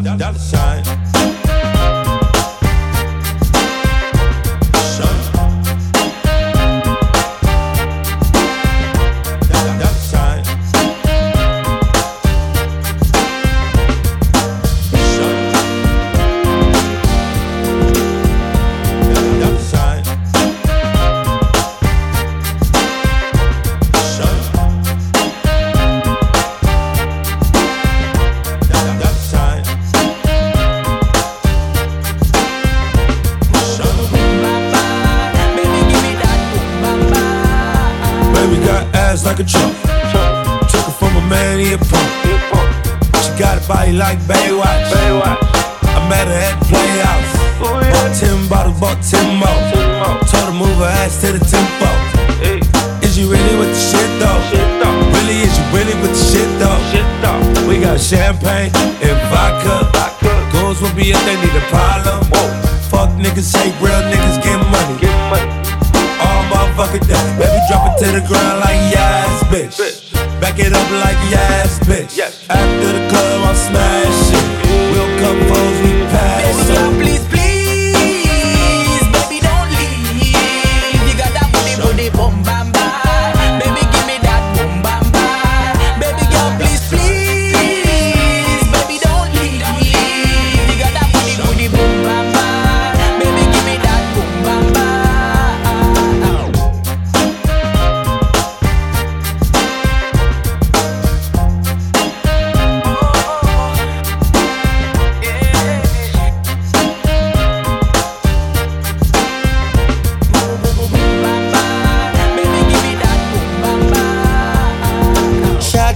dollar sign. Like a trunk. Took her from a man, he a punk. She got a body like Baywatch. I met her at Playhouse. Bought ten bottles, bought ten more. Told her move her ass to the tempo. Is you really with the shit though? Really, is you really with the shit though? We got champagne and vodka. Goons will be if they need a problem. Fuck niggas, hate real niggas, get money All motherfucker down. Baby, drop it to the ground like yes, bitch. Back it up like yes, bitch. After the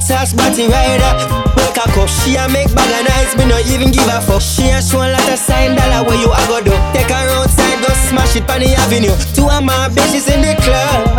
party rider. Wake a cup, she a make bag of nice, me no even give a fuck. She a show a lot of sign dollar where you a go do. Take her outside, go smash it on the avenue. Two of my bitches in the club.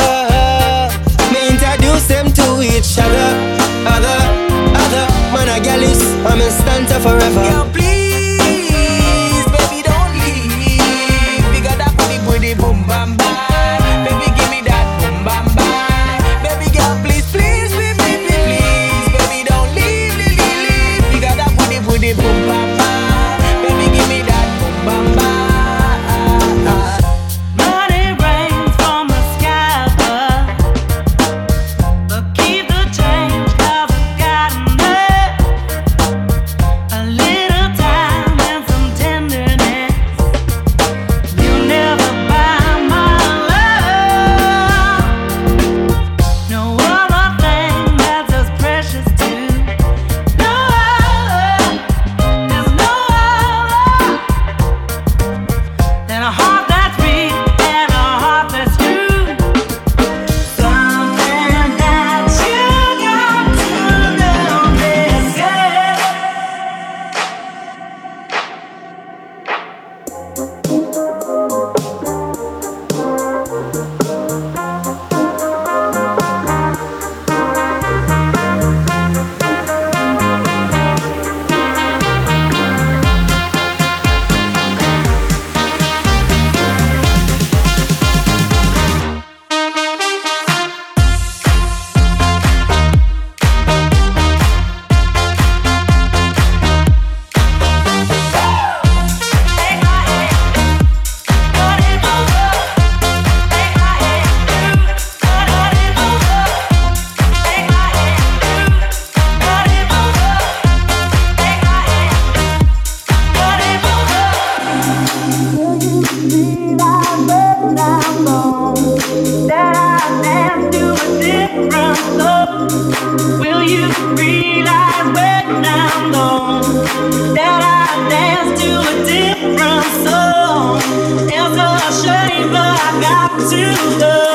To love.